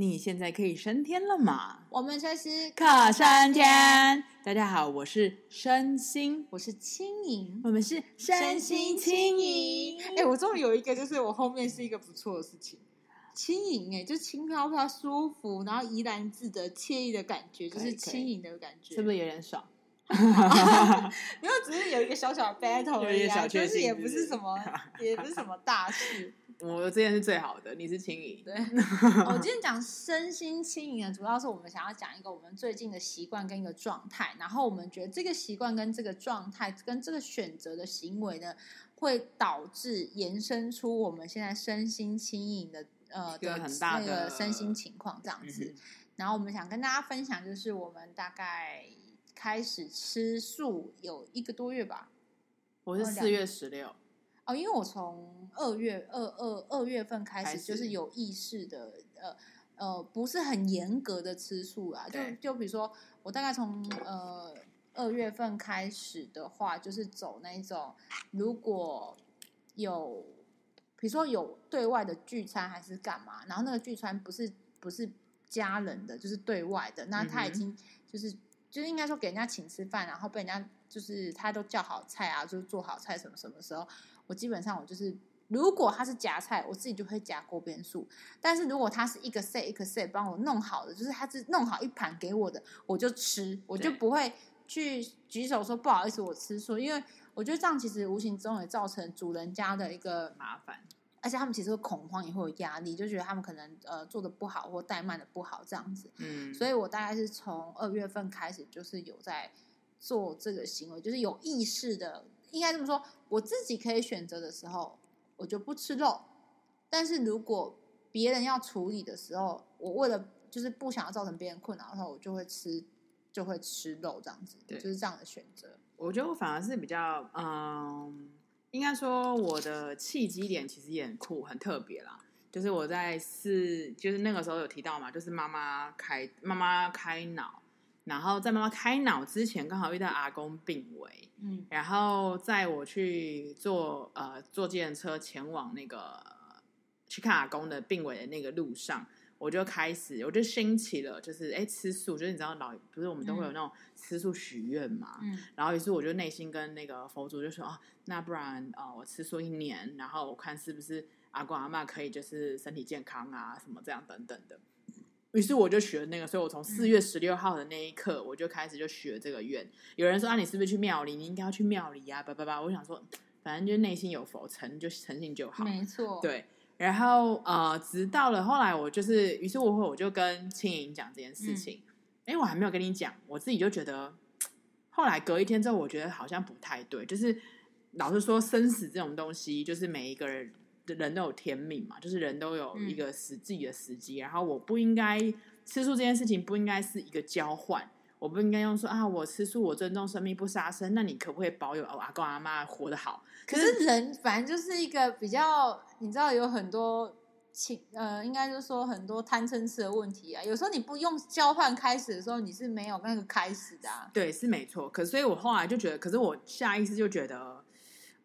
你现在可以升天了吗？我们随时可升天。大家好，我是身心，我是轻盈，我们是身心轻盈。哎，我终于有一个，就是我后面是一个不错的事情，轻盈哎，就轻飘飘、舒服，然后怡然自得、惬意的感觉，就是轻盈的感觉，是不是有点爽？没有，只是有一个小小的 battle 而已，啊，就是也不是什么，也不是什么大事。我之前是最好的，你是轻盈。对，我今天讲身心轻盈呢，主要是我们想要讲一个我们最近的习惯跟一个状态，然后我们觉得这个习惯跟这个状态跟这个选择的行为呢，会导致延伸出我们现在身心轻盈的呃的很大的那个身心情况这样子。然后我们想跟大家分享，就是我们大概开始吃素有一个多月吧。我是四月十六。哦，因为我从二月二二二月份开始，就是有意识的，呃呃，不是很严格的吃素啦。就就比如说，我大概从呃二月份开始的话，就是走那种，如果有，比如说有对外的聚餐还是干嘛，然后那个聚餐不是不是家人的，就是对外的，那他已经就是、嗯、就是应该说给人家请吃饭，然后被人家就是他都叫好菜啊，就是做好菜什么什么时候。我基本上我就是，如果他是夹菜，我自己就会夹锅边素。但是如果他是一个 set 一个 set 帮我弄好的，就是他是弄好一盘给我的，我就吃，我就不会去举手说不好意思，我吃素。因为我觉得这样其实无形中也造成主人家的一个麻烦，而且他们其实会恐慌，也会有压力，就觉得他们可能呃做的不好或怠慢的不好这样子。嗯，所以我大概是从二月份开始，就是有在做这个行为，就是有意识的。应该这么说，我自己可以选择的时候，我就不吃肉。但是如果别人要处理的时候，我为了就是不想要造成别人困扰的话，我就会吃，就会吃肉这样子，对，就是这样的选择。我觉得我反而是比较，嗯，应该说我的契机点其实也很酷，很特别啦。就是我在四，就是那个时候有提到嘛，就是妈妈开妈妈开脑。然后在妈妈开脑之前，刚好遇到阿公病危，嗯，然后在我去坐呃坐计程车前往那个去看阿公的病危的那个路上，我就开始我就兴起了，就是哎吃素，就是你知道老不是我们都会有那种吃素许愿嘛，嗯，然后于是我就内心跟那个佛祖就说啊，那不然呃我吃素一年，然后我看是不是阿公阿妈可以就是身体健康啊什么这样等等的。于是我就许了那个，所以我从四月十六号的那一刻，我就开始就许了这个愿。有人说啊，你是不是去庙里？你应该要去庙里呀，叭叭叭。我想说，反正就是内心有佛，诚就诚信就好。没错，对。然后呃，直到了后来，我就是，于是我会我就跟青莹讲这件事情。哎、嗯，我还没有跟你讲，我自己就觉得，后来隔一天之后，我觉得好像不太对。就是老实说，生死这种东西，就是每一个人。人都有天命嘛，就是人都有一个死自己的时机，嗯，然后我不应该吃素这件事情不应该是一个交换，我不应该用说啊，我吃素，我尊重生命，不杀生，那你可不可以保有阿公阿妈活得好？可是人反正就是一个比较，你知道有很多情呃，应该就是说很多贪嗔痴的问题啊。有时候你不用交换开始的时候，你是没有那个开始的啊。对，是没错。可所以我后来就觉得，可是我下意识就觉得。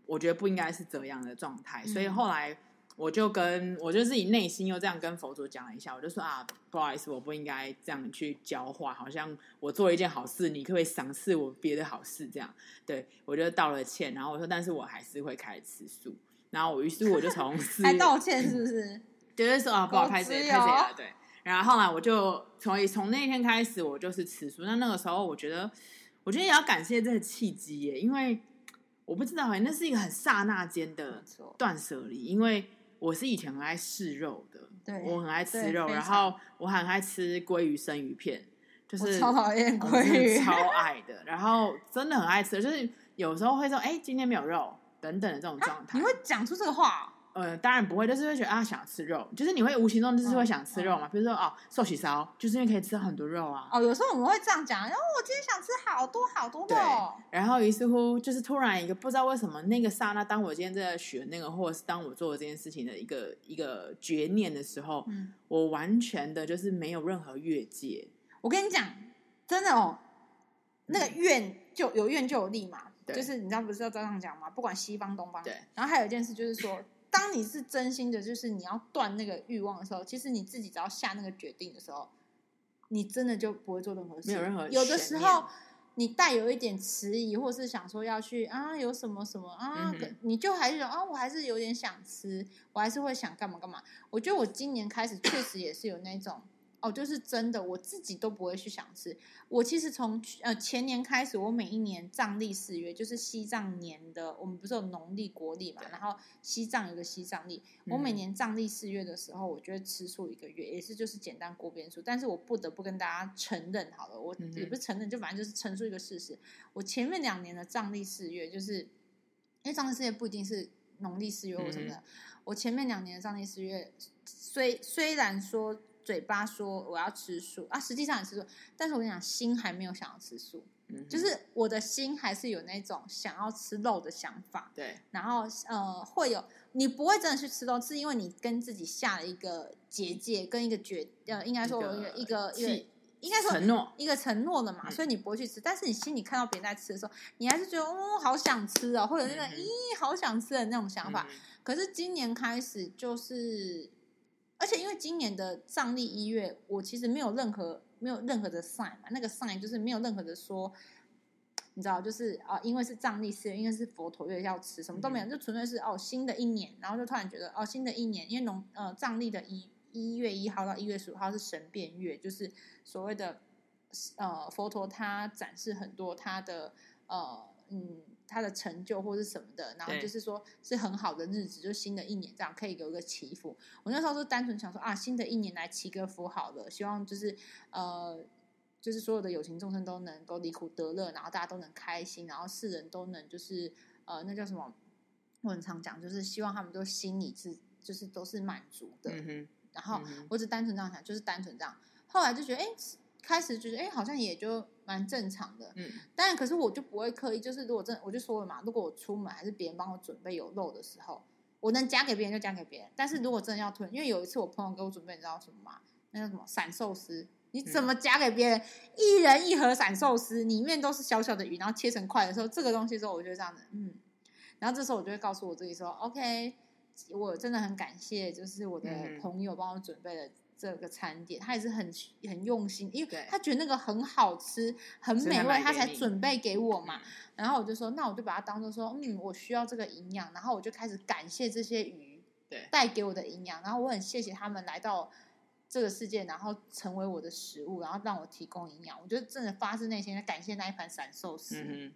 我觉得不应该是这样的状态，所以后来我就跟我就自己内心又这样跟佛祖讲了一下，我就说啊，不好意思，我不应该这样去交换，好像我做了一件好事，你可不可以赏赐我别的好事？这样，对，我就道了歉，然后我说，但是我还是会开始吃素，然后我于是我就从 还道歉是不是？就是说啊，不好开始开始了，对，然后后来我就从从那天开始，我就是吃素。那那个时候，我觉得，我觉得也要感谢这个契机耶，因为。我不知道哎、欸，那是一个很刹那间的断舍离，因为我是以前很爱试肉的，对，我很爱吃肉，然后我很爱吃鲑鱼生鱼片，就是超讨厌鲑鱼，超爱的，然后真的很爱吃，就是有时候会说，哎、欸，今天没有肉，等等的这种状态，你会讲出这个话？呃，当然不会，就是会觉得啊，想吃肉，就是你会无形中就是会想吃肉嘛。比如说哦，寿喜烧，就是因为可以吃很多肉啊。哦，有时候我们会这样讲，然后我今天想吃好多好多肉。对，然后于是乎，就是突然一个不知道为什么那个刹那，当我今天在学那个，或者是当我做了这件事情的一个一个决念的时候，嗯，我完全的就是没有任何越界。我跟你讲，真的哦，那个怨就有怨就有力嘛。就是你知道不是要这样讲吗？不管西方东方。对。然后还有一件事就是说。当你是真心的，就是你要断那个欲望的时候，其实你自己只要下那个决定的时候，你真的就不会做任何事。没有任何。有的时候你带有一点迟疑，或是想说要去啊，有什么什么啊，嗯、你就还是说啊，我还是有点想吃，我还是会想干嘛干嘛。我觉得我今年开始确实也是有那种。哦，就是真的，我自己都不会去想吃。我其实从呃前年开始，我每一年藏历四月，就是西藏年的，我们不是有农历国历嘛？然后西藏有个西藏历，我每年藏历四月的时候，我就会吃素一个月，也是就是简单锅边素。但是我不得不跟大家承认，好了，我也不是承认，就反正就是陈述一个事实。我前面两年的藏历四月，就是因为藏历四月不一定是农历四月或什么的，我前面两年的藏历四月，虽虽然说。嘴巴说我要吃素。啊，实际上也吃素，但是我跟你讲，心还没有想要吃素，嗯，就是我的心还是有那种想要吃肉的想法，对，然后呃会有，你不会真的去吃肉，是因为你跟自己下了一个结界，跟一个决呃，应该说一个一个一个应该说承诺一个承诺的嘛，所以你不会去吃，但是你心里看到别人在吃的时候，你还是觉得哦好想吃哦，或者那个咦好想吃的那种想法，可是今年开始就是。而且因为今年的藏历一月，我其实没有任何没有任何的 sign 嘛，那个 sign 就是没有任何的说，你知道，就是啊，因为是藏历四月，因为是佛陀月要吃，什么都没有，就纯粹是哦新的一年，然后就突然觉得哦新的一年，因为农呃藏历的一一月一号到一月十五号是神变月，就是所谓的呃佛陀他展示很多他的呃嗯。他的成就或是什么的，然后就是说是很好的日子，就新的一年这样可以有一个祈福。我那时候是单纯想说啊，新的一年来祈个福好了，希望就是呃，就是所有的有情众生都能够离苦得乐，然后大家都能开心，然后世人都能就是呃，那叫什么？我很常讲，就是希望他们都心里是就是都是满足的。嗯、然后我只单纯这样想，就是单纯这样。后来就觉得哎。诶开始觉得哎，好像也就蛮正常的。嗯，当然，可是我就不会刻意，就是如果真，我就说了嘛，如果我出门还是别人帮我准备有肉的时候，我能夹给别人就夹给别人。但是如果真的要吞，因为有一次我朋友给我准备，你知道什么吗？那叫什么散寿司？你怎么夹给别人？嗯、一人一盒散寿司，里面都是小小的鱼，然后切成块的时候，这个东西之后，我就这样子，嗯。然后这时候我就会告诉我自己说，OK，我真的很感谢，就是我的朋友帮我准备的。这个餐点，他也是很很用心，因为他觉得那个很好吃、很美味，他才准备给我嘛。然后我就说，那我就把它当做说，嗯，我需要这个营养。然后我就开始感谢这些鱼，对，带给我的营养。然后我很谢谢他们来到这个世界，然后成为我的食物，然后让我提供营养。我觉得真的发自内心的感谢那一盘散寿司。嗯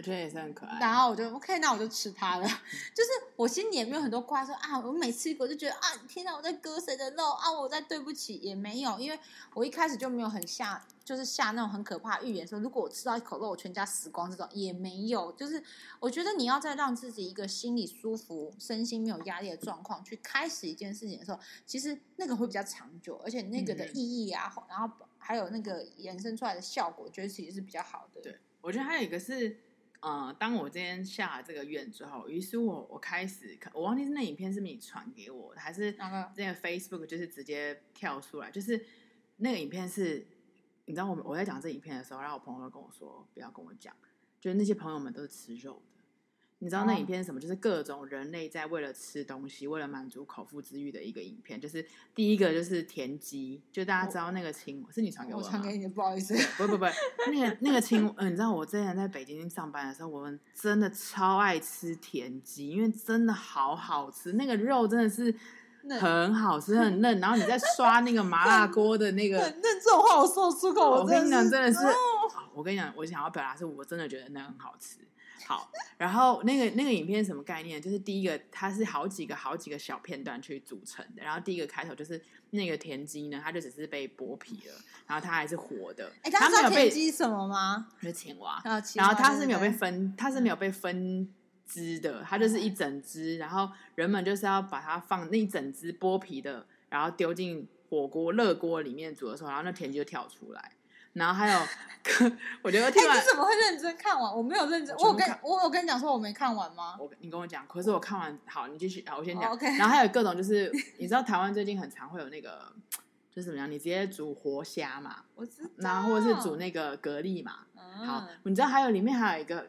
我觉得也是很可爱，然后我就 OK，那我就吃它了。就是我心里也没有很多怪，说啊，我每吃一口就觉得啊，天哪，我在割谁的肉啊，我在对不起，也没有，因为我一开始就没有很下，就是下那种很可怕的预言，说如果我吃到一口肉，我全家死光这种也没有。就是我觉得你要在让自己一个心里舒服、身心没有压力的状况去开始一件事情的时候，其实那个会比较长久，而且那个的意义啊，嗯、然后还有那个延伸出来的效果，我觉得其实是比较好的。对，我觉得还有一个是。呃，当我今天下了这个愿之后，于是我我开始看，我忘记是那影片是不是你传给我的，还是那个 Facebook 就是直接跳出来，就是那个影片是，你知道我我在讲这影片的时候，然后我朋友跟我说不要跟我讲，就是那些朋友们都是吃肉。你知道那影片是什么？就是各种人类在为了吃东西，为了满足口腹之欲的一个影片。就是第一个就是田鸡，就大家知道那个青，是你传给我的？我传给你，不好意思。不不不，那个那个青，嗯、呃，你知道我之前在北京上班的时候，我们真的超爱吃田鸡，因为真的好好吃，那个肉真的是很好吃，很嫩。然后你在刷那个麻辣锅的那个，那这种话我说出口，我跟你讲，真的是，我跟你讲，我想要表达是我真的觉得那很好吃。好，然后那个那个影片是什么概念？就是第一个，它是好几个好几个小片段去组成的。然后第一个开头就是那个田鸡呢，它就只是被剥皮了，然后它还是活的。哎，它没有被田鸡什么吗？是青蛙。然后它是没有被分，它是没有被分支的，它就是一整只。然后人们就是要把它放那一整只剥皮的，然后丢进火锅热锅里面煮的时候，然后那田鸡就跳出来。然后还有，我觉得听完，你怎么会认真看完？我没有认真，我有跟我有跟你讲说我没看完吗？我你跟我讲，可是我看完，好，你继续，好，我先讲。然后还有各种就是，你知道台湾最近很常会有那个，就是怎么样？你直接煮活虾嘛，我知道。然后或者是煮那个蛤蜊嘛，好，你知道还有里面还有一个，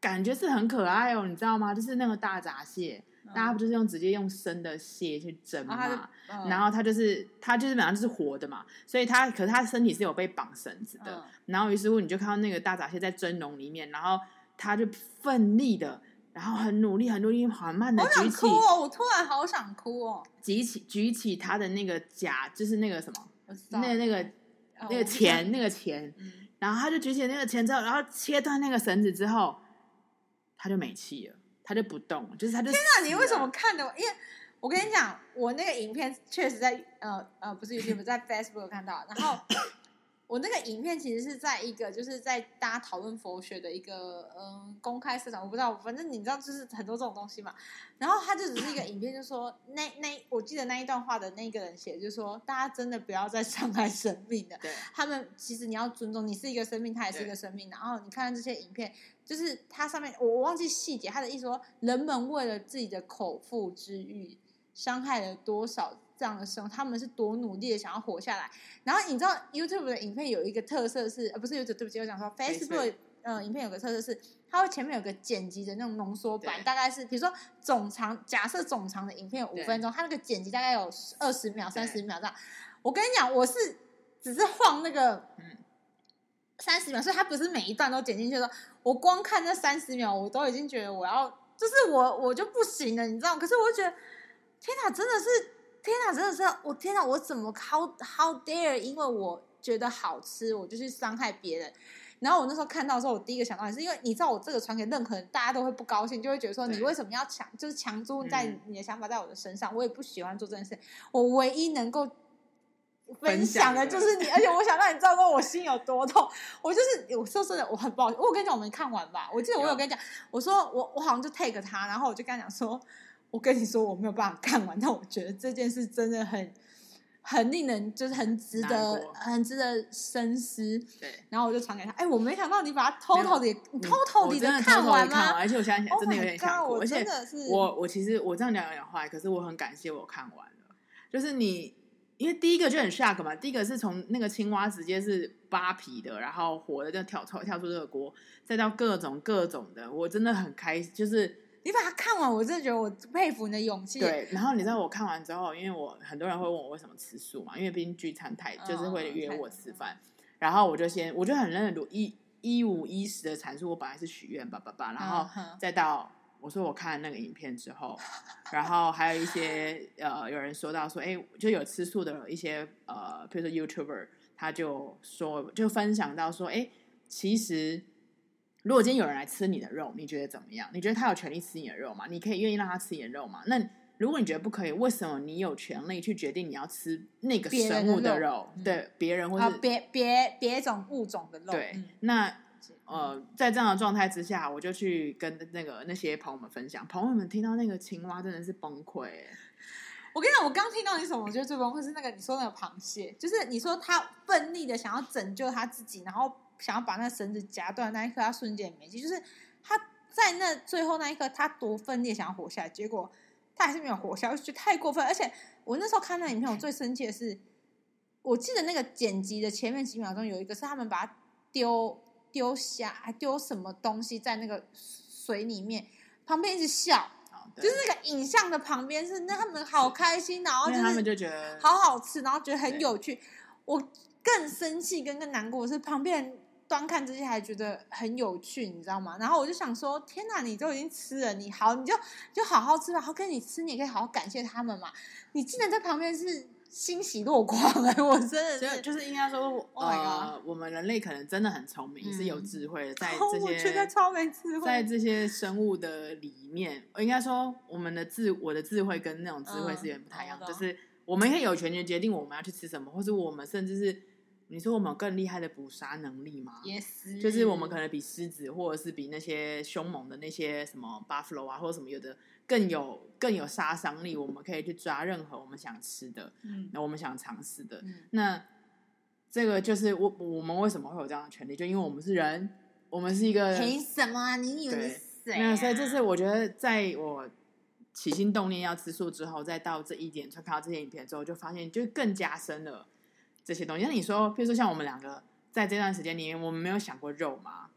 感觉是很可爱哦，你知道吗？就是那个大闸蟹，大家不就是用直接用生的蟹去蒸嘛？啊嗯、然后它就是它就是本来就是活的嘛，所以它可是它身体是有被绑绳子的。嗯、然后于是乎你就看到那个大闸蟹在蒸笼里面，然后它就奋力的，然后很努力很努力缓慢的举起。哦，我突然好想哭哦！举起举起它的那个甲，就是那个什么，那那个、哦、那个钳那个钳，嗯、然后他就举起那个钳之后，然后切断那个绳子之后，他就没气了。他就不动，就是他就。天哪！你为什么看的？因为我跟你讲，我那个影片确实在呃呃，不是 YouTube，在 Facebook 看到。然后我那个影片其实是在一个就是在大家讨论佛学的一个嗯、呃、公开市场，我不知道，反正你知道就是很多这种东西嘛。然后他就只是一个影片，就说那那我记得那一段话的那个人写，就是说大家真的不要再伤害生命了。对，他们其实你要尊重，你是一个生命，他也是一个生命。然后你看这些影片。就是它上面，我我忘记细节，他的意思说，人们为了自己的口腹之欲，伤害了多少这样的生物，他们是多努力的想要活下来。然后你知道 YouTube 的影片有一个特色是，呃，不是 YouTube，对不起，我讲说 Facebook，嗯、呃，影片有个特色是，它会前面有个剪辑的那种浓缩版，大概是比如说总长，假设总长的影片有五分钟，它那个剪辑大概有二十秒、三十秒这样。我跟你讲，我是只是晃那个，嗯。三十秒，所以他不是每一段都剪进去的。我光看那三十秒，我都已经觉得我要，就是我我就不行了，你知道？可是我就觉得，天哪，真的是，天哪，真的是，我天哪，我怎么 how how dare？因为我觉得好吃，我就去伤害别人。然后我那时候看到的时候，我第一个想到也是，因为你知道，我这个传给任何人，大家都会不高兴，就会觉得说，你为什么要强，就是强租在你的想法在我的身上？嗯、我也不喜欢做这件事。我唯一能够。分享的就是你，而且我想让你知道说我心有多痛。我就是我说真的，我很不好。我跟你讲，我没看完吧？我记得我有跟你讲，我说我我好像就 take 他，然后我就跟他讲说，我跟你说我没有办法看完，但我觉得这件事真的很很令人就是很值得很值得深思。对，然后我就传给他。哎，我没想到你把它偷偷的偷偷的看完吗？而且我现在真的有点想哭。我真的是我我其实我这样讲有点坏，可是我很感谢我看完了，就是你。因为第一个就很 shock 嘛，第一个是从那个青蛙直接是扒皮的，然后活的就跳出跳出这个锅，再到各种各种的，我真的很开心。就是你把它看完，我真的觉得我佩服你的勇气。对，然后你知道我看完之后，因为我很多人会问我为什么吃素嘛，因为毕竟聚餐太就是会约我吃饭，哦、然后我就先我就很认真一一五一十的阐述，我本来是许愿吧吧吧，然后再到。我说我看那个影片之后，然后还有一些呃，有人说到说，哎，就有吃素的一些呃，比如说 YouTuber，他就说就分享到说，哎，其实如果今天有人来吃你的肉，你觉得怎么样？你觉得他有权利吃你的肉吗？你可以愿意让他吃你的肉吗？那如果你觉得不可以，为什么你有权利去决定你要吃那个生物的肉？的肉对，别人或是别别别种物种的肉？对，嗯、那。呃，在这样的状态之下，我就去跟那个那些朋友们分享。朋友们听到那个青蛙真的是崩溃。我跟你讲，我刚听到你什么，我觉得最崩溃是那个你说那个螃蟹，就是你说他奋力的想要拯救他自己，然后想要把那绳子夹断那一刻，他瞬间没气。就是他在那最后那一刻，他多分裂想要活下来，结果他还是没有活下来，我就觉得太过分。而且我那时候看那影片，我最生气的是，我记得那个剪辑的前面几秒钟有一个是他们把它丢。丢虾还丢什么东西在那个水里面，旁边一直笑，哦、就是那个影像的旁边是那他们好开心，然后就是他们就觉得好好吃，然后觉得很有趣。我更生气跟更难过是旁边人端看这些还觉得很有趣，你知道吗？然后我就想说，天哪，你都已经吃了，你好，你就就好好吃吧，好跟你吃，你也可以好好感谢他们嘛。你竟然在旁边是。欣喜若狂哎、欸，我真的是，就是应该说，oh、呃，我们人类可能真的很聪明，嗯、是有智慧的，在这些，我觉得超没智慧，在这些生物的里面，应该说，我们的智，我的智慧跟那种智慧是有点不太一样，嗯、就是我们可以有权决定我们要去吃什么，或是我们甚至是。你说我们有更厉害的捕杀能力吗就是我们可能比狮子，或者是比那些凶猛的那些什么 buffalo 啊，或者什么有的更有更有杀伤力。我们可以去抓任何我们想吃的，嗯，那我们想尝试的。嗯、那这个就是我我们为什么会有这样的权利？就因为我们是人，我们是一个凭什么啊？你以为是谁、啊？那所以这是我觉得，在我起心动念要吃素之后，再到这一点，就看到这些影片之后，就发现就更加深了。这些东西，那你说，比如说像我们两个在这段时间里面，我们没有想过肉吗？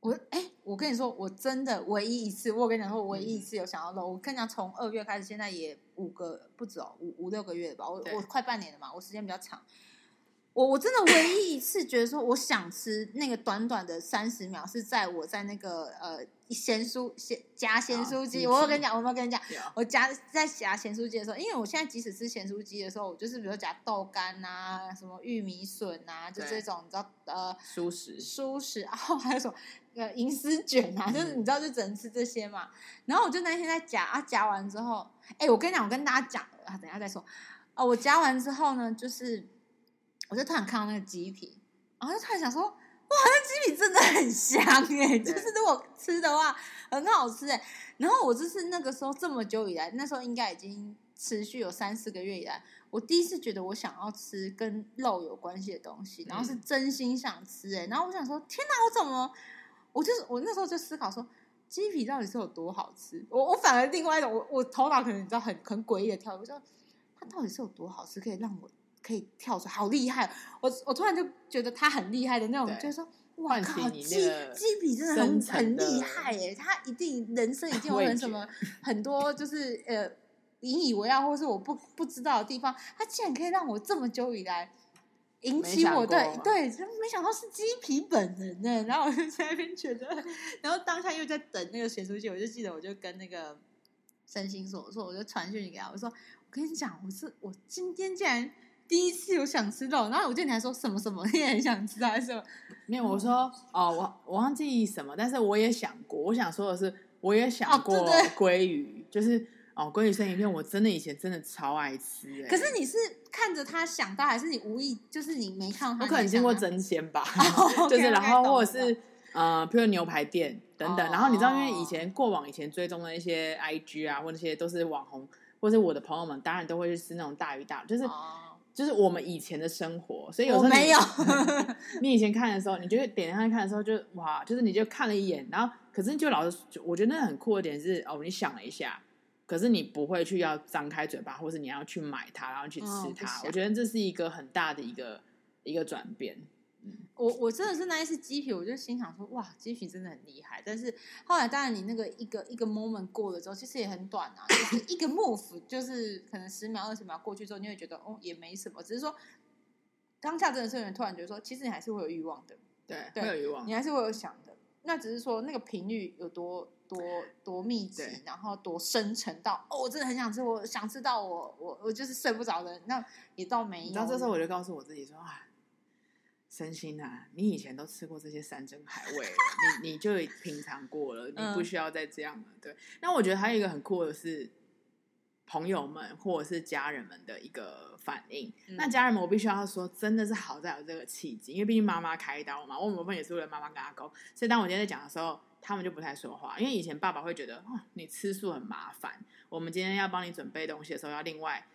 我哎、欸，我跟你说，我真的唯一一次，我跟你讲说，我唯一一次有想要肉。我跟你讲，从二月开始，现在也五个不止哦，五五六个月了吧。我我快半年了嘛，我时间比较长。我我真的唯一一次觉得说，我想吃那个短短的三十秒，是在我在那个呃咸酥咸夹咸酥鸡。我有跟你讲，我有没有跟你讲？我夹在夹咸酥鸡的时候，因为我现在即使吃咸酥鸡的时候，我就是比如夹豆干啊，什么玉米笋啊，就这种你知道呃蔬食蔬食，然后还有什么呃银丝卷啊，就是你知道就只能吃这些嘛。然后我就那天在夹啊，夹完之后，哎，我跟你讲，我跟大家讲啊，等一下再说啊。我夹完之后呢，就是。我就突然看到那个鸡皮，然后就突然想说，哇，那鸡皮真的很香哎，就是如果吃的话很好吃哎。然后我就是那个时候这么久以来，那时候应该已经持续有三四个月以来，我第一次觉得我想要吃跟肉有关系的东西，然后是真心想吃哎。然后我想说，天哪，我怎么，我就是我那时候就思考说，鸡皮到底是有多好吃？我我反而另外一种，我我头脑可能你知道很很诡异的跳，我说它到底是有多好吃，可以让我。可以跳出来，好厉害！我我突然就觉得他很厉害的那种，就是说，哇靠，鸡鸡皮真的很很厉害耶！他一定人生一定有很什么很多就是呃引以为傲，或是我不不知道的地方，他竟然可以让我这么久以来引起我对对，真没想到是鸡皮本人呢。然后我就在那边觉得，然后当下又在等那个咸酥鸡，我就记得我就跟那个身心说，我说我就传讯息给他，我说我跟你讲，我是我今天竟然。第一次有想吃肉，然后我记得你还说什么什么，你也很想吃还是什么？没有，我说哦，我我忘记什么，但是我也想过，我想说的是，我也想过鲑鱼，哦、对对就是哦，鲑鱼生鱼片，我真的以前真的超爱吃哎。可是你是看着他想到，还是你无意，就是你没看到他？我可能经过争鲜吧，哦、就是然后或者是呃，譬如牛排店等等，哦、然后你知道，因为以前过往以前追踪的一些 IG 啊，或那些都是网红，或者我的朋友们，当然都会去吃那种大鱼大，就是。哦就是我们以前的生活，所以有时候你，没有 你以前看的时候，你就点上去看的时候就，就哇，就是你就看了一眼，然后可是就老是，我觉得那很酷的点是，哦，你想了一下，可是你不会去要张开嘴巴，或是你要去买它，然后去吃它。哦、我觉得这是一个很大的一个一个转变。我我真的是那一次鸡皮，我就心想说，哇，鸡皮真的很厉害。但是后来，当然你那个一个一个 moment 过了之后，其实也很短啊，就是一个 move，就是可能十秒二十秒过去之后，你会觉得哦，也没什么。只是说当下真的是有人突然觉得说，其实你还是会有欲望的，对，对会有欲望，你还是会有想的。那只是说那个频率有多多多密集，然后多深沉到哦，我真的很想吃，我想吃到我我我就是睡不着的，那也倒没有。然后这时候我就告诉我自己说啊。身心啊，你以前都吃过这些山珍海味了，你你就品尝过了，你不需要再这样了。对，那我觉得还有一个很酷的是朋友们或者是家人们的一个反应。嗯、那家人们，我必须要说，真的是好在有这个契机，因为毕竟妈妈开刀嘛，我们部分也是为了妈妈跟阿公，所以当我今天在讲的时候，他们就不太说话，因为以前爸爸会觉得，哦，你吃素很麻烦，我们今天要帮你准备东西的时候要另外。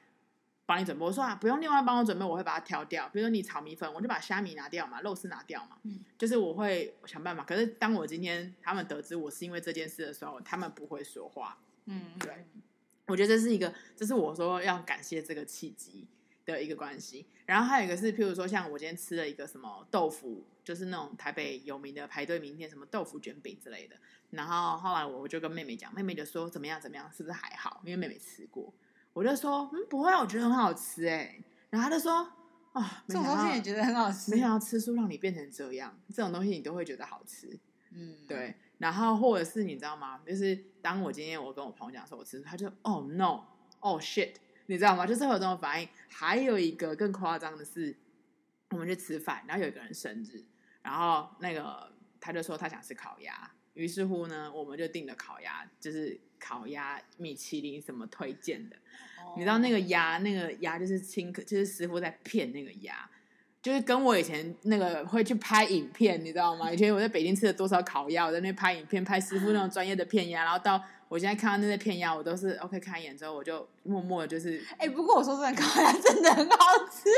帮你准备，我说啊，不用另外帮我准备，我会把它挑掉。比如说你炒米粉，我就把虾米拿掉嘛，肉丝拿掉嘛，嗯，就是我会想办法。可是当我今天他们得知我是因为这件事的时候，他们不会说话，嗯，对，我觉得这是一个，这是我说要感谢这个契机的一个关系。然后还有一个是，譬如说像我今天吃了一个什么豆腐，就是那种台北有名的排队名店，什么豆腐卷饼之类的。然后后来我就跟妹妹讲，妹妹就说怎么样怎么样，是不是还好？因为妹妹吃过。我就说，嗯，不会，我觉得很好吃哎。然后他就说，啊、哦，这种东西也觉得很好吃，没想到吃素让你变成这样，这种东西你都会觉得好吃，嗯，对。然后或者是你知道吗？就是当我今天我跟我朋友讲说我吃素，他就哦 no，哦 shit，你知道吗？就是会有这种反应。还有一个更夸张的是，我们去吃饭，然后有一个人生日，然后那个他就说他想吃烤鸭，于是乎呢，我们就订了烤鸭，就是。烤鸭米其林什么推荐的？哦、你知道那个鸭，那个鸭就是亲，就是师傅在骗那个鸭，就是跟我以前那个会去拍影片，你知道吗？以前我在北京吃了多少烤鸭，我在那拍影片，拍师傅那种专业的片鸭，然后到。我现在看到那些片鸭，我都是 OK 看一眼之后，我就默默的，就是哎、欸，不过我说真的，烤鸭真的很好吃。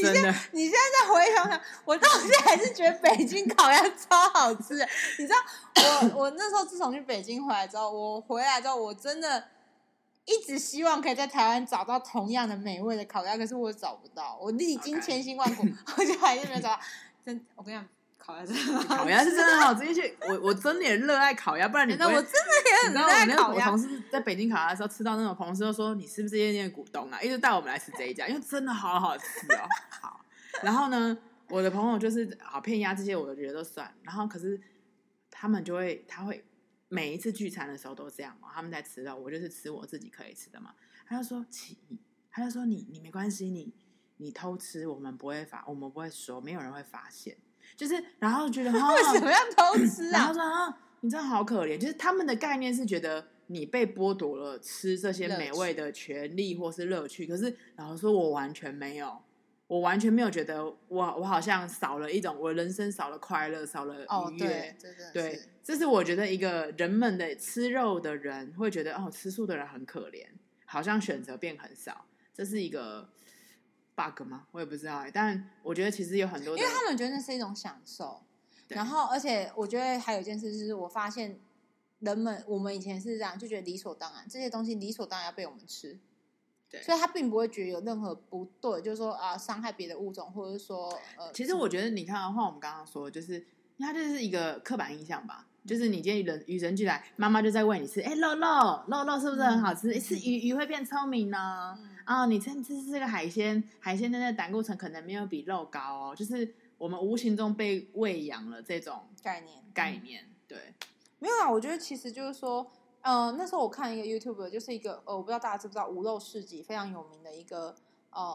真的，你现在你现在再回想想，我到现在还是觉得北京烤鸭超好吃。你知道，我我那时候自从去北京回来之后，我回来之后，我真的一直希望可以在台湾找到同样的美味的烤鸭，可是我找不到。我历经千辛万苦. 我就还是没有找到。真，我跟你讲。烤鸭是烤鸭是真的好吃，去我我真的也热爱烤鸭，不然你不会。我真的也很热爱烤鸭。我同事在北京烤鸭的时候吃到那种同事都说，你是不是这间店股东啊？一直带我们来吃这一家，因为真的好好吃哦。好，然后呢，我的朋友就是好片鸭这些，我都觉得都算。然后可是他们就会，他会每一次聚餐的时候都这样嘛，他们在吃肉，我就是吃我自己可以吃的嘛。他就说起，他就说你你没关系，你你偷吃我们不会罚，我们不会说，没有人会发现。就是，然后觉得 为什么要偷吃啊？然后说啊，你真的好可怜。就是他们的概念是觉得你被剥夺了吃这些美味的权利或是乐趣。可是，然后说我完全没有，我完全没有觉得我我好像少了一种，我人生少了快乐，少了愉悦。哦，对，对，这是我觉得一个人们的吃肉的人会觉得哦，吃素的人很可怜，好像选择变很少。这是一个。Bug 吗？我也不知道，但我觉得其实有很多，因为他们觉得那是一种享受。然后，而且我觉得还有一件事，就是我发现人们我们以前是这样，就觉得理所当然，这些东西理所当然要被我们吃。对，所以他并不会觉得有任何不对，就是说啊，伤害别的物种，或者是说呃，其实我觉得你看的话，我们刚刚说，就是它就是一个刻板印象吧。就是你今天人与生俱来，妈妈就在喂你吃，哎，肉肉肉肉是不是很好吃？嗯、吃鱼鱼会变聪明呢？啊、嗯哦，你吃吃这个海鲜，海鲜的那个胆固醇可能没有比肉高哦。就是我们无形中被喂养了这种概念概念。对，没有啊，我觉得其实就是说，呃，那时候我看一个 YouTube，就是一个呃，我不知道大家知不知道无肉市集非常有名的一个呃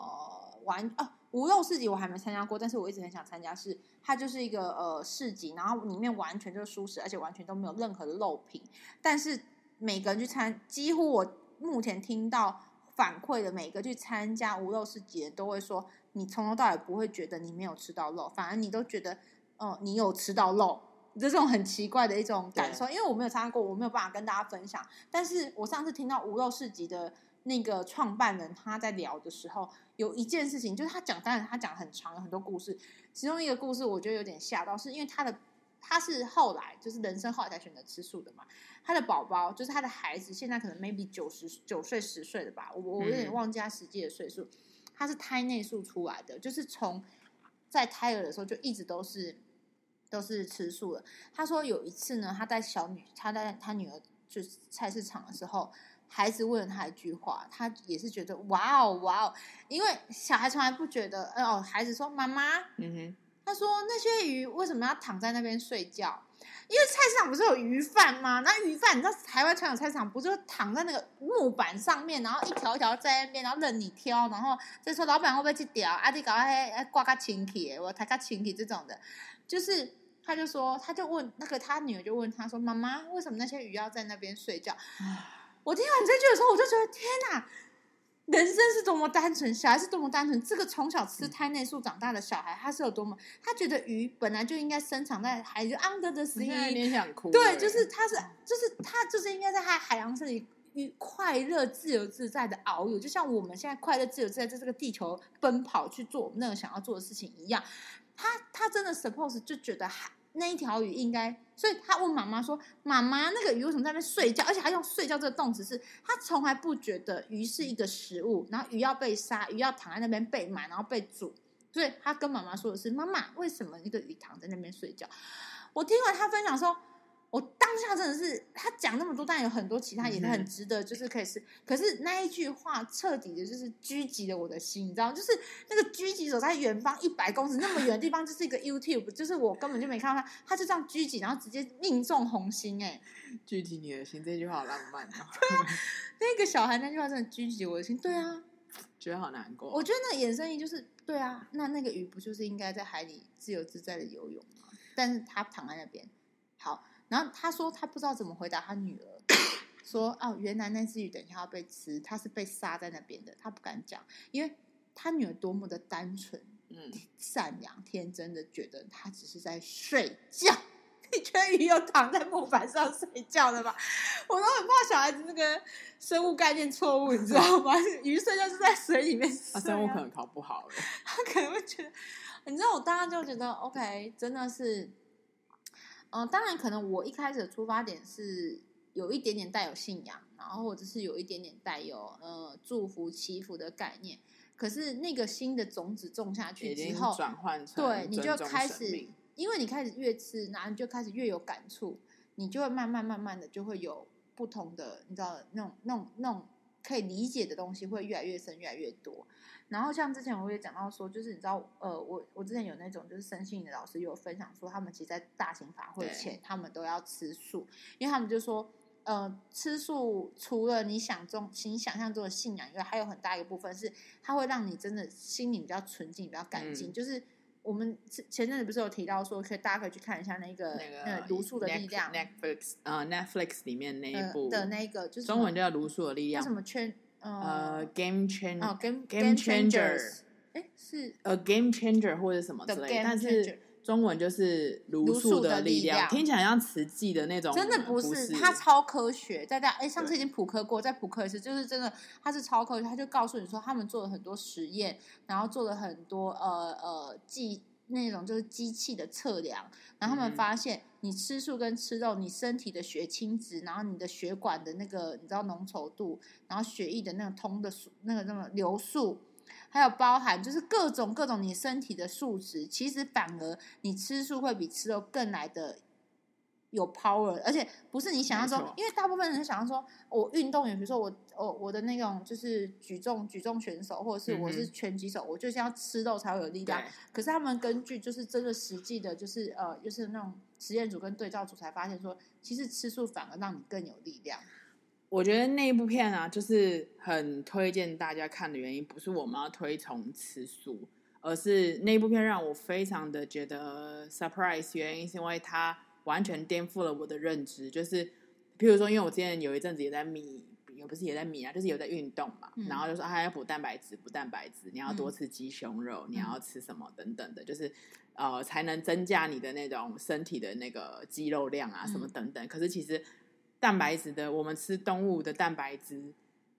玩啊。无肉市集我还没参加过，但是我一直很想参加是。是它就是一个呃市集，然后里面完全就是蔬食，而且完全都没有任何的肉品。但是每个人去参，几乎我目前听到反馈的每个去参加无肉市集的都会说，你从头到尾不会觉得你没有吃到肉，反而你都觉得哦、呃，你有吃到肉，这种很奇怪的一种感受。因为我没有参加过，我没有办法跟大家分享。但是我上次听到无肉市集的。那个创办人他在聊的时候，有一件事情，就是他讲，当然他讲很长，有很多故事。其中一个故事，我觉得有点吓到，是因为他的他是后来就是人生后来才选择吃素的嘛。他的宝宝就是他的孩子，现在可能 maybe 九十九岁十岁了吧，我我有点忘记他实际的岁数。他是胎内素出来的，就是从在胎儿的时候就一直都是都是吃素的。他说有一次呢，他带小女，他带他女儿去菜市场的时候。孩子问了他一句话，他也是觉得哇哦哇哦，因为小孩从来不觉得，哦，孩子说妈妈，嗯哼，他说那些鱼为什么要躺在那边睡觉？因为菜市场不是有鱼贩吗？那鱼贩你知道台湾传统菜市场不是躺在那个木板上面，然后一条一条在那边，然后任你挑，然后再说老板会不会去屌？啊，你搞还挂个亲戚，我抬个亲戚这种的，就是他就说，他就问那个他女儿就问他说，妈妈为什么那些鱼要在那边睡觉？我听完这句的时候，我就觉得天哪，人生是多么单纯，小孩是多么单纯。这个从小吃胎内素长大的小孩，他是有多么……他觉得鱼本来就应该生长在海，就 under the sea。有点想哭。对，就是他是，就是他就是应该在他海洋这里，快乐、自由自在的遨游，就像我们现在快乐、自由自在在这个地球奔跑去做我们那个想要做的事情一样。他他真的 suppose 就觉得海。那一条鱼应该，所以他问妈妈说：“妈妈，那个鱼为什么在那边睡觉？而且还用睡觉这个动词，是他从来不觉得鱼是一个食物，然后鱼要被杀，鱼要躺在那边被埋，然后被煮。所以他跟妈妈说的是：妈妈，为什么一个鱼躺在那边睡觉？我听完他分享说。”我当下真的是他讲那么多，但有很多其他也是很值得，就是可以是。可是那一句话彻底的就是狙击了我的心，你知道吗？就是那个狙击手在远方一百公尺那么远的地方，就是一个 YouTube，就是我根本就没看到他，他就这样狙击，然后直接命中红心，哎，狙击你的心，这句话好浪漫啊！对啊，那个小孩那句话真的狙击我的心，对啊，觉得好难过。我觉得那衍生意就是，对啊，那那个鱼不就是应该在海里自由自在的游泳吗？但是他躺在那边，好。然后他说他不知道怎么回答他女儿，说哦，原来那只鱼等一下要被吃，他是被杀在那边的，他不敢讲，因为他女儿多么的单纯，嗯，善良天真的觉得他只是在睡觉。你觉得鱼有躺在木板上睡觉的吗？我都很怕小孩子那个生物概念错误，你知道吗？鱼睡觉是在水里面睡啊，生物可能考不好了，他可能会觉得，你知道我当时就觉得 OK，真的是。嗯，当然，可能我一开始的出发点是有一点点带有信仰，然后或者是有一点点带有呃祝福祈福的概念。可是那个新的种子种下去之后，转换成对，你就开始因为你开始越吃，然后你就开始越有感触，你就会慢慢慢慢的就会有不同的，你知道那种那种那种可以理解的东西会越来越深，越来越多。然后像之前我也讲到说，就是你知道，呃，我我之前有那种就是身心的老师有分享说，他们其实，在大型法会前，他们都要吃素，因为他们就说，呃，吃素除了你想中你想象中的信仰以外，还有很大一个部分是，它会让你真的心里比较纯净、比较干净。嗯、就是我们前阵子不是有提到说，可以大家可以去看一下那个那个茹素的力量，Netflix 呃 Netflix 里面那一部、呃、的那个，就是中文叫茹素的力量，什么圈？呃、uh,，game changer，哦、oh,，game game changer，哎，是呃 game changer 或者什么之类，但是中文就是卢数的力量，听起来像慈济的那种，真的不是，它超科学。在大家哎，上次已经普科过，在普科也是，就是真的，它是超科学，他就告诉你说，他们做了很多实验，然后做了很多呃呃记。那种就是机器的测量，然后他们发现，你吃素跟吃肉，你身体的血清值，然后你的血管的那个你知道浓稠度，然后血液的那个通的那个那个流速，还有包含就是各种各种你身体的数值，其实反而你吃素会比吃肉更来的。有 power，而且不是你想象中，因为大部分人想象说，我运动员，比如说我，我我的那种就是举重举重选手，或者是我是拳击手，嗯、我就是要吃肉才会有力量。可是他们根据就是真的实际的，就是呃，就是那种实验组跟对照组才发现说，其实吃素反而让你更有力量。我觉得那一部片啊，就是很推荐大家看的原因，不是我们要推崇吃素，而是那一部片让我非常的觉得 surprise，原因是因为它。完全颠覆了我的认知，就是，譬如说，因为我之前有一阵子也在迷，也不是也在迷啊，就是有在运动嘛，嗯、然后就说啊，要补蛋白质，补蛋白质，你要多吃鸡胸肉，嗯、你要吃什么等等的，就是呃，才能增加你的那种身体的那个肌肉量啊，什么等等。嗯、可是其实蛋白质的，我们吃动物的蛋白质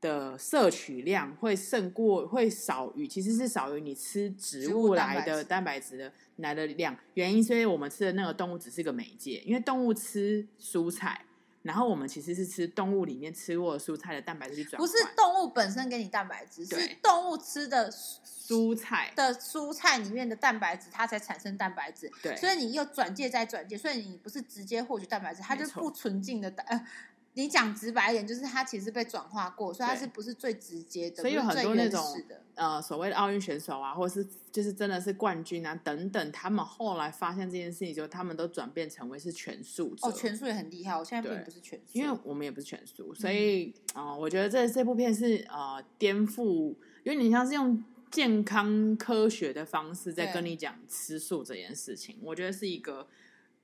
的摄取量会胜过，会少于，其实是少于你吃植物来的蛋白质的。来的量，原因是因为我们吃的那个动物只是个媒介，因为动物吃蔬菜，然后我们其实是吃动物里面吃过的蔬菜的蛋白质去转。不是动物本身给你蛋白质，是动物吃的蔬菜的蔬菜里面的蛋白质，它才产生蛋白质。对，所以你又转介再转介，所以你不是直接获取蛋白质，它就是不纯净的蛋。呃你讲直白一点，就是它其实被转化过，所以它是不是最直接的？所以有很多那种呃所谓的奥运选手啊，或者是就是真的是冠军啊等等，他们后来发现这件事情之后，他们都转变成为是全素。哦，全素也很厉害。我现在并不是全素，因为我们也不是全素，所以啊、嗯呃，我觉得这这部片是呃颠覆，因为你像是用健康科学的方式在跟你讲吃素这件事情，我觉得是一个，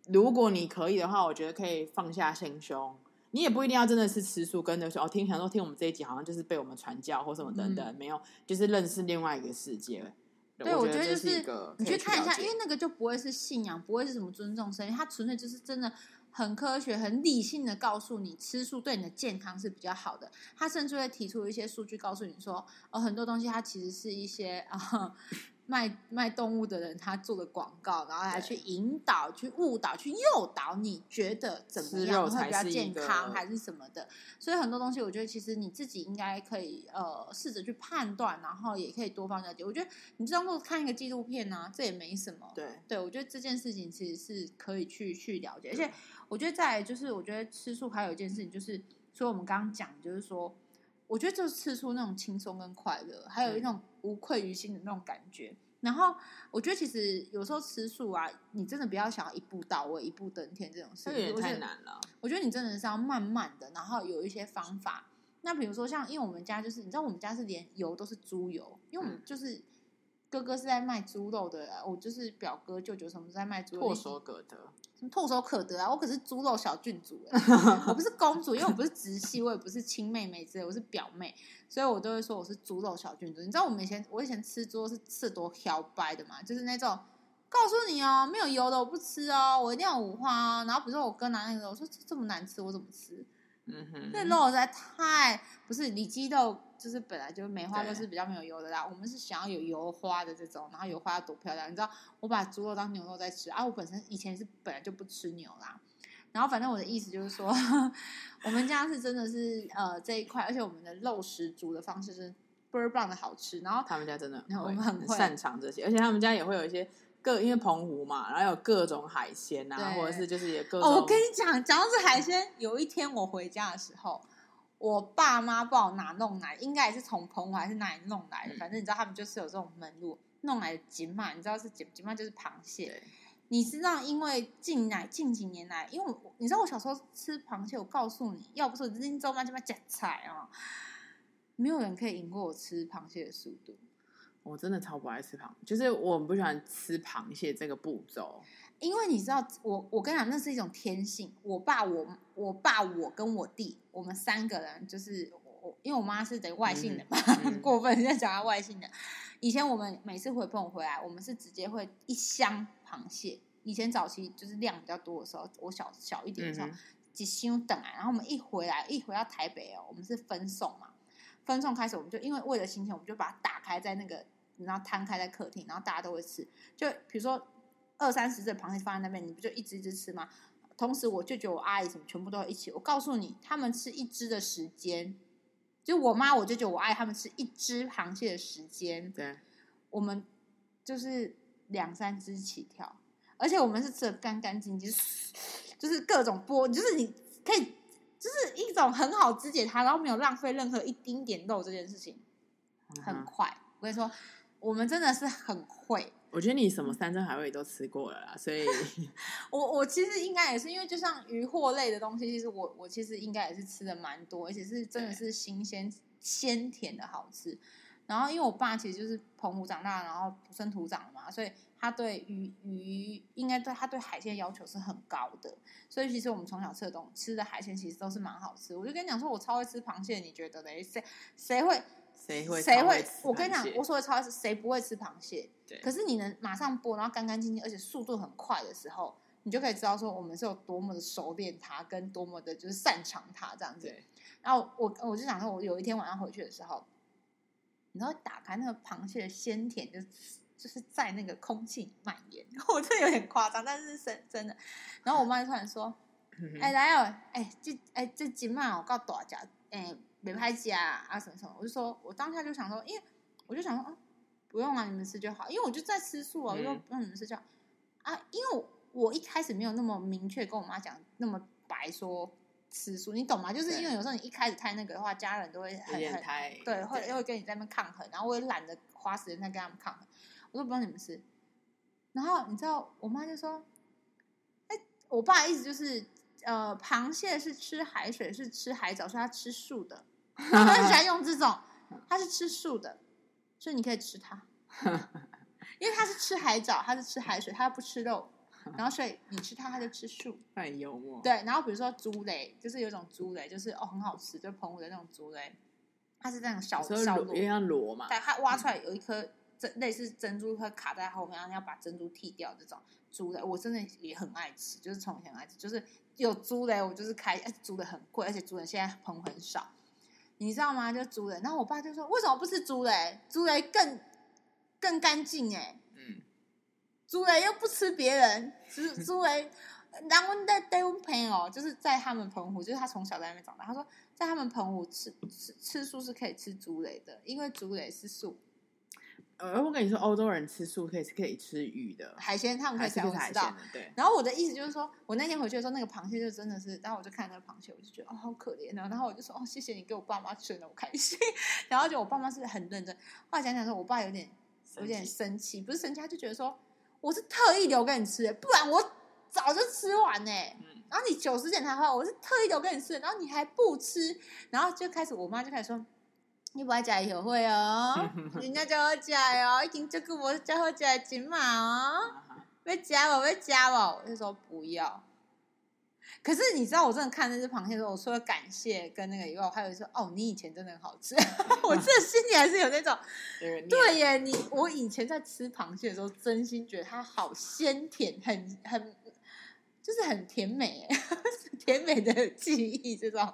如果你可以的话，我觉得可以放下心胸。你也不一定要真的是吃素，跟着说哦，听很多听我们这一集，好像就是被我们传教或什么等等，嗯、没有，就是认识另外一个世界。对，我觉得就是你去看一下，因为那个就不会是信仰，不会是什么尊重生命，它纯粹就是真的很科学、很理性的告诉你，吃素对你的健康是比较好的。他甚至会提出一些数据，告诉你说，哦，很多东西它其实是一些啊。卖卖动物的人，他做的广告，然后来去引导、去误导、去诱导，你觉得怎么样会比较健康，还是什么的？所以很多东西，我觉得其实你自己应该可以呃试着去判断，然后也可以多方了解。我觉得你当做看一个纪录片啊，这也没什么。对，对我觉得这件事情其实是可以去去了解。而且我觉得再来就是，我觉得吃素还有一件事情就是，所以我们刚刚讲就是说，我觉得就是吃出那种轻松跟快乐，还有一种无愧于心的那种感觉。然后我觉得其实有时候吃素啊，你真的不要想要一步到位、一步登天这种事情，有点太难了。我觉得你真的是要慢慢的，然后有一些方法。那比如说像，因为我们家就是，你知道我们家是连油都是猪油，因为我们就是哥哥是在卖猪肉的，我就是表哥舅舅什么是在卖猪肉，唾手可得。什么唾手可得啊！我可是猪肉小郡主，我不是公主，因为我不是直系，我也不是亲妹妹之类，我是表妹，所以我都会说我是猪肉小郡主。你知道我们以前，我以前吃猪肉是吃多挑掰的嘛？就是那种告诉你哦，没有油的我不吃哦，我一定要五花哦。然后比如说我哥拿那个，我说这这么难吃，我怎么吃？嗯哼，那肉实在太不是里脊肉。就是本来就梅花肉是比较没有油的啦，我们是想要有油花的这种，然后油花要多漂亮，你知道？我把猪肉当牛肉在吃啊！我本身以前是本来就不吃牛啦，然后反正我的意思就是说，我们家是真的是呃这一块，而且我们的肉食煮的方式是倍儿棒的好吃。然后他们家真的，我们很会擅长这些，而且他们家也会有一些各因为澎湖嘛，然后有各种海鲜啊，或者是就是有各种。哦，我跟你讲，讲到这海鲜，有一天我回家的时候，我爸妈不知道哪弄来，应该也是从澎湖还是哪里弄来的，嗯、反正你知道他们就是有这种门路弄来的锦嘛，你知道是金金嘛就是螃蟹。你知道，因为近来近几年来，因为我你知道我小时候吃螃蟹，我告诉你，要不是拎走嘛就嘛夹菜啊，没有人可以赢过我吃螃蟹的速度。我真的超不爱吃螃蟹，就是我很不喜欢吃螃蟹这个步骤。因为你知道，我我跟你讲，那是一种天性。我爸、我、我爸、我跟我弟，我们三个人就是我，因为我妈是等于外姓的嘛，过分现在讲她外姓的。以前我们每次回朋友回来，我们是直接会一箱螃蟹。以前早期就是量比较多的时候，我小小一点的时候，几箱等来，然后我们一回来，一回到台北哦，我们是分送嘛，分送开始我们就因为为了新鲜，我们就把它打开在那个，然后摊开在客厅，然后大家都会吃。就比如说二三十只螃蟹放在那边，你不就一只一只吃吗？同时我舅舅、我阿姨什么全部都一起。我告诉你，他们吃一只的时间。就我妈、我舅舅、我阿姨他们吃一只螃蟹的时间，对，我们就是两三只起跳，而且我们是吃的干干净净，就是各种剥，就是你可以，就是一种很好肢解它，然后没有浪费任何一丁点肉这件事情，很快。嗯、我跟你说，我们真的是很会。我觉得你什么山珍海味都吃过了啦，所以 我我其实应该也是，因为就像鱼货类的东西，其实我我其实应该也是吃的蛮多，而且是真的是新鲜鲜甜的好吃。然后因为我爸其实就是澎湖长大，然后土生土长的嘛，所以他对鱼鱼应该对他对海鲜要求是很高的。所以其实我们从小吃的东西吃的海鲜其实都是蛮好吃。我就跟你讲说，我超会吃螃蟹，你觉得嘞？谁谁会？谁会？谁会？我跟你讲，我所谓超爱吃谁不会吃螃蟹？对。可是你能马上剥，然后干干净净，而且速度很快的时候，你就可以知道说我们是有多么的熟练它，跟多么的就是擅长它这样子。然后我我就想说，我有一天晚上回去的时候，你知道打开那个螃蟹的鲜甜，就就是在那个空气蔓延。我这有点夸张，但是是真真的。然后我妈就突然说：“哎、欸，来哦，哎、欸，这哎这几嘛，我告大家，哎、欸。”没拍机啊啊什么什么，我就说，我当下就想说，因为我就想说，啊，不用啊，你们吃就好，因为我就在吃素啊，我就说不用你们吃就好啊，因为我，我一开始没有那么明确跟我妈讲那么白说吃素，你懂吗？就是因为有时候你一开始太那个的话，家人都会很很对，会会跟你在那边抗衡，然后我也懒得花时间在跟他们抗衡，我说不用你们吃，然后你知道我妈就说，哎，我爸的意思就是，呃，螃蟹是吃海水，是吃海藻，是他吃素的。他很喜欢用这种，他是吃素的，所以你可以吃它，因为他是吃海藻，他是吃海水，他不吃肉，然后所以你吃它，他就吃素。太幽默。对，然后比如说猪雷，就是有一种猪雷，就是哦很好吃，就澎湖的那种猪雷，它是这样小小螺，嘛，对，它挖出来有一颗珍类似珍珠，会卡在后面，然后要把珍珠剔掉。这种猪的我真的也很爱吃，就是从前爱吃，就是有猪雷我就是开，猪的很贵，而且猪的现在棚很少。你知道吗？就猪雷，然后我爸就说：“为什么不吃猪雷？猪雷更更干净哎。”嗯，猪雷又不吃别人，猪猪雷。然后在在我朋友，就是在他们澎湖，就是他从小在那边长大。他说，在他们澎湖吃吃吃素是可以吃猪雷的，因为猪雷是素。呃，我跟你说，欧洲人吃素可以是可以吃鱼的海鲜，他们可以吃海鲜。对。然后我的意思就是说，我那天回去的时候，那个螃蟹就真的是，然后我就看那个螃蟹，我就觉得哦，好可怜啊。然后我就说哦，谢谢你给我爸妈吃的，我开心。然后就我爸妈是很认真。后来想想说，我爸有点有点生气，不是生气，他就觉得说我是特意留给你吃的，不然我早就吃完呢。嗯。然后你九十点才回来，我是特意留给你吃的，然后你还不吃，然后就开始我妈就开始说。你不爱吃也会哦，人家叫我吃哦，已经这个我叫我吃的金嘛哦，要加不？要加不？我就说不要。可是你知道，我真的看那只螃蟹的时候，我除了感谢跟那个以外，我还有说哦，你以前真的很好吃。我这心里还是有那种，对耶，你我以前在吃螃蟹的时候，真心觉得它好鲜甜，很很就是很甜美，甜美的记忆这种。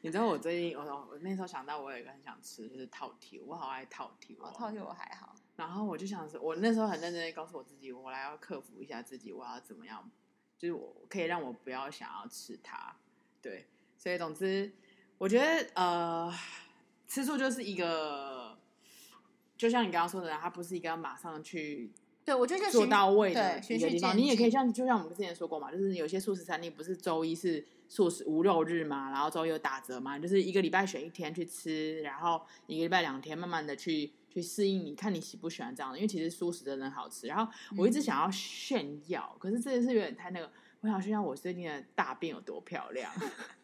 你知道我最近，我我那时候想到，我有一个很想吃，就是套题，我好爱套题。哦，套题我还好。然后我就想说，我那时候很认真的告诉我自己，我来要克服一下自己，我要怎么样，就是我可以让我不要想要吃它。对，所以总之，我觉得呃，吃素就是一个，就像你刚刚说的，它不是一个要马上去对，我觉得做到位的一个地方。你也可以像就像我们之前说过嘛，就是有些素食餐厅不是周一是素食无肉日嘛，然后周一有打折嘛，就是一个礼拜选一天去吃，然后一个礼拜两天慢慢的去去适应，你看你喜不喜欢这样的，因为其实素食真的好吃。然后我一直想要炫耀，嗯、可是这件事有点太那个，我想炫耀我最近的大便有多漂亮。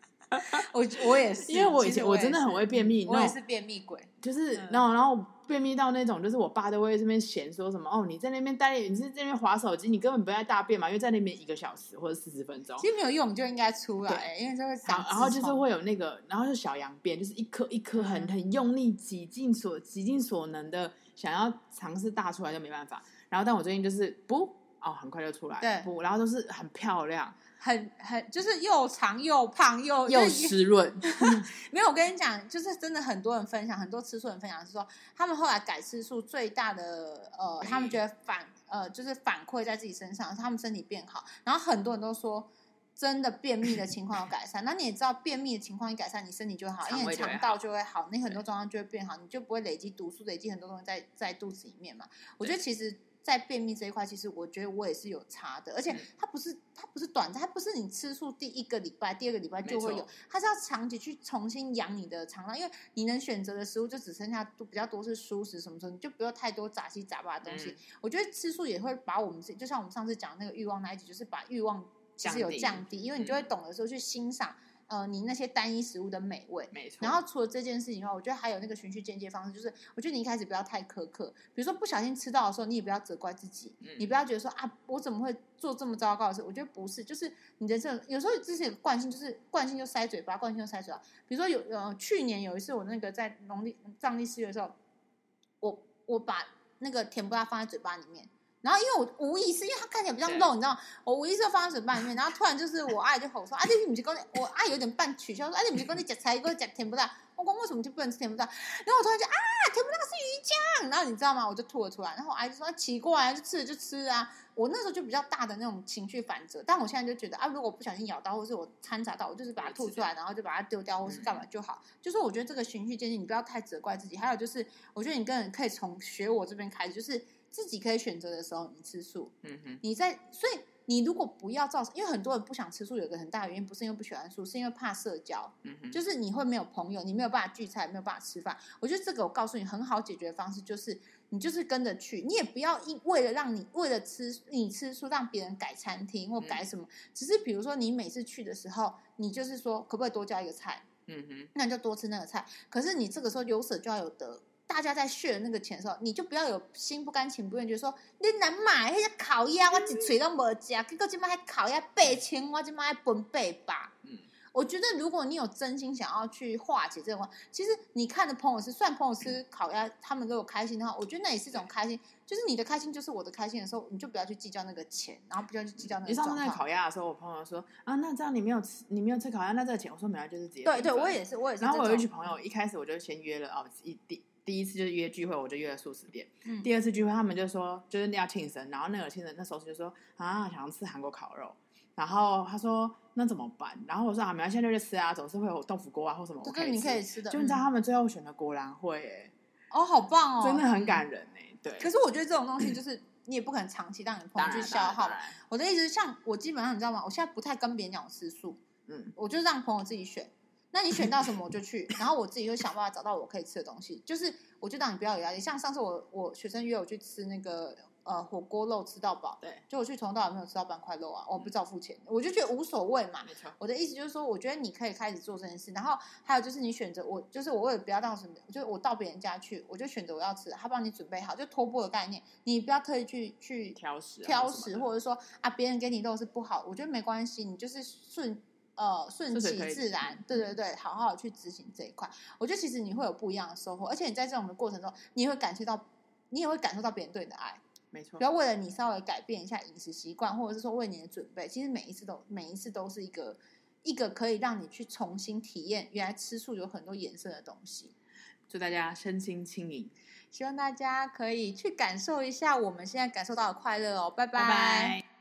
我我也是，因为我以前我，真的很会便秘，我也是便秘鬼，就是然后然后便秘到那种，就是我爸都会这边嫌说什么哦，你在那边待，你是在那边滑手机，你根本不在大便嘛，因为在那边一个小时或者四十分钟，其实没有用，就应该出来，因为就会长。然后就是会有那个，然后是小羊便，就是一颗一颗很很用力，挤尽所挤尽所能的想要尝试大出来，就没办法。然后但我最近就是不哦，很快就出来，对不，然后都是很漂亮。很很就是又长又胖又又湿润 没有我跟你讲，就是真的很多人分享，很多吃素人分享是说，他们后来改吃素最大的呃，他们觉得反呃就是反馈在自己身上，他们身体变好，然后很多人都说真的便秘的情况有改善。那你也知道，便秘的情况一改善，你身体就会好，因为肠道就会好，你很多状况就会变好，你就不会累积毒素，累积很多东西在在肚子里面嘛。我觉得其实。在便秘这一块，其实我觉得我也是有差的，而且它不是它不是短暂，它不是你吃素第一个礼拜、第二个礼拜就会有，它是要长期去重新养你的肠道，因为你能选择的食物就只剩下比较多是蔬食什么什么，你就不要太多杂七杂八的东西。嗯、我觉得吃素也会把我们自己，就像我们上次讲的那个欲望那一集，就是把欲望其实有降低，因为你就会懂得说去欣赏。呃，你那些单一食物的美味，没错。然后除了这件事情以外，我觉得还有那个循序渐进方式，就是我觉得你一开始不要太苛刻。比如说不小心吃到的时候，你也不要责怪自己，嗯、你不要觉得说啊，我怎么会做这么糟糕的事？我觉得不是，就是你的这种有时候这些惯性，就是惯性就塞嘴巴，惯性就塞嘴巴。比如说有呃，去年有一次我那个在农历藏历四月的时候，我我把那个甜不辣放在嘴巴里面。然后因为我无意识，因为它看起来比较肉，你知道吗？我无意识放在嘴巴里面，然后突然就是我爱就吼说：“啊，这你不是讲我爱有点半取笑说：‘啊，你不是讲你夹菜，给我夹甜不辣？’我讲为什么就不能吃甜不辣？然后我突然就啊，甜不辣是鱼酱，然后你知道吗？我就吐了出来。然后我爱就说：‘奇怪，就吃了就吃啊。’我那时候就比较大的那种情绪反折，但我现在就觉得啊，如果不小心咬到，或是我掺杂到，我就是把它吐出来，然后就把它丢掉，或是干嘛就好。就是我觉得这个循序渐进，你不要太责怪自己。还有就是，我觉得你跟人可以从学我这边开始，就是。自己可以选择的时候，你吃素。嗯哼，你在，所以你如果不要造成，因为很多人不想吃素，有个很大的原因不是因为不喜欢素，是因为怕社交。嗯哼，就是你会没有朋友，你没有办法聚餐，没有办法吃饭。我觉得这个我告诉你很好解决的方式，就是你就是跟着去，你也不要因为了让你为了吃你吃素让别人改餐厅或改什么，嗯、只是比如说你每次去的时候，你就是说可不可以多加一个菜？嗯哼，那你就多吃那个菜。可是你这个时候有舍就要有得。大家在 share 那个钱的时候，你就不要有心不甘情不愿，觉得说你难买那些烤鸭，我一锤都没吃，结果今麦还烤鸭八千，我今麦还分八百。嗯，我觉得如果你有真心想要去化解这个，其实你看的朋友是算朋友吃烤鸭，他们都有开心的话，我觉得那也是一种开心。就是你的开心就是我的开心的时候，你就不要去计较那个钱，然后不要去计较那个。你上次那烤鸭的时候，我朋友说啊，那这样你没有吃，你没有吃烤鸭，那这个钱，我说没有，就是直接。对对，我也是，我也是。然后我有一群朋友，一开始我就先约了哦，一第。第一次就是约聚会，我就约了素食店。嗯、第二次聚会，他们就说就是那要庆生，然后那个庆生那时候就说啊，想要吃韩国烤肉。然后他说那怎么办？然后我说啊，没关系，就去吃啊，总是会有豆腐锅啊或什么我可以可以吃的。就你知道他们最后选的果然会、欸，哦，好棒哦，真的很感人哎、欸。对。可是我觉得这种东西就是你也不可能长期让你朋友去消耗。我的意思是，像我基本上你知道吗？我现在不太跟别人讲我吃素，嗯，我就让朋友自己选。那你选到什么我就去，然后我自己就想办法找到我可以吃的东西。就是我就让你不要有压力。像上次我我学生约我去吃那个呃火锅肉吃到饱，对，就我去从头到尾没有吃到半块肉啊，我不知道付钱，我就觉得无所谓嘛。没错。我的意思就是说，我觉得你可以开始做这件事。然后还有就是你选择我，就是我为了不要到什么，就是我到别人家去，我就选择我要吃，他帮你准备好，就托钵的概念，你不要特意去去挑食挑食，或者说啊别人给你肉是不好，我觉得没关系，你就是顺。呃，顺其自然，对对对，好好的去执行这一块，我觉得其实你会有不一样的收获，而且你在这种的过程中，你也会感受到，你也会感受到别人对你的爱，没错。不要为了你稍微改变一下饮食习惯，或者是说为你的准备，其实每一次都每一次都是一个一个可以让你去重新体验原来吃素有很多颜色的东西。祝大家身心轻盈，希望大家可以去感受一下我们现在感受到的快乐哦，拜拜。拜拜。